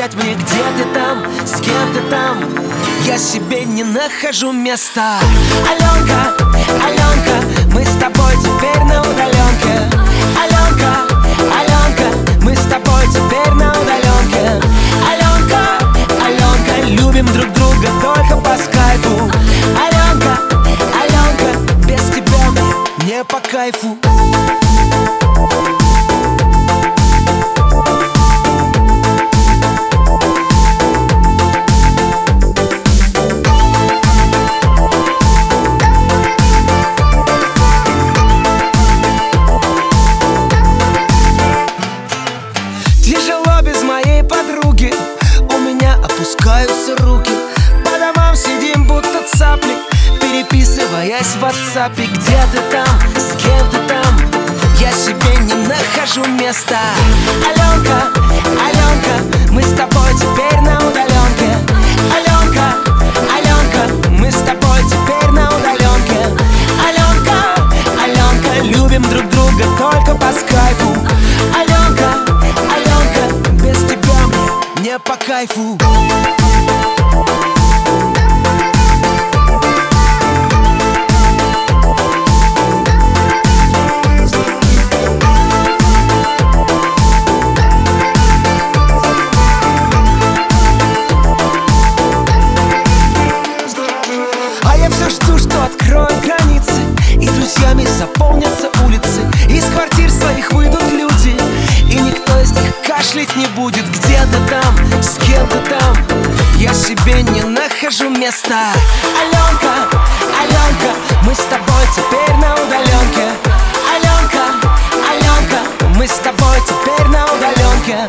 отвечать мне, где ты там, с кем ты там. Я себе не нахожу места. Аленка, Аленка, мы с тобой теперь на удаленке. Аленка, Аленка, мы с тобой теперь на удаленке. Аленка, Аленка, любим друг друга только по скайпу. Аленка, Аленка, без тебя мне не по кайфу опускаются руки По домам сидим будто цапли. Переписываясь в WhatsApp Где ты там, с кем ты там? Я себе не нахожу места. Аленка мне не по кайфу не нахожу места Аленка, Аленка Мы с тобой теперь на удаленке. Аленка, Аленка Мы с тобой теперь на удаленке.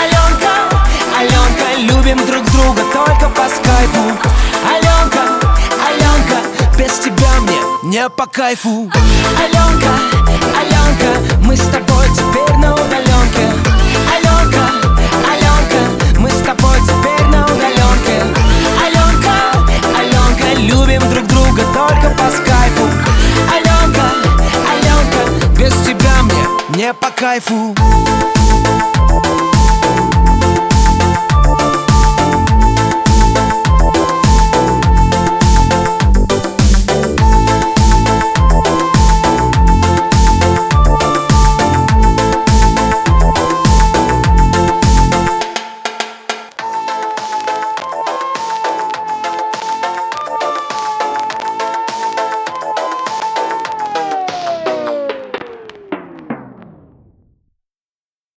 Аленка, Аленка Любим друг друга только по скайпу. Аленка, Аленка Без тебя мне не по кайфу. Аленка, Аленка Мы с тобой теперь на мне по кайфу.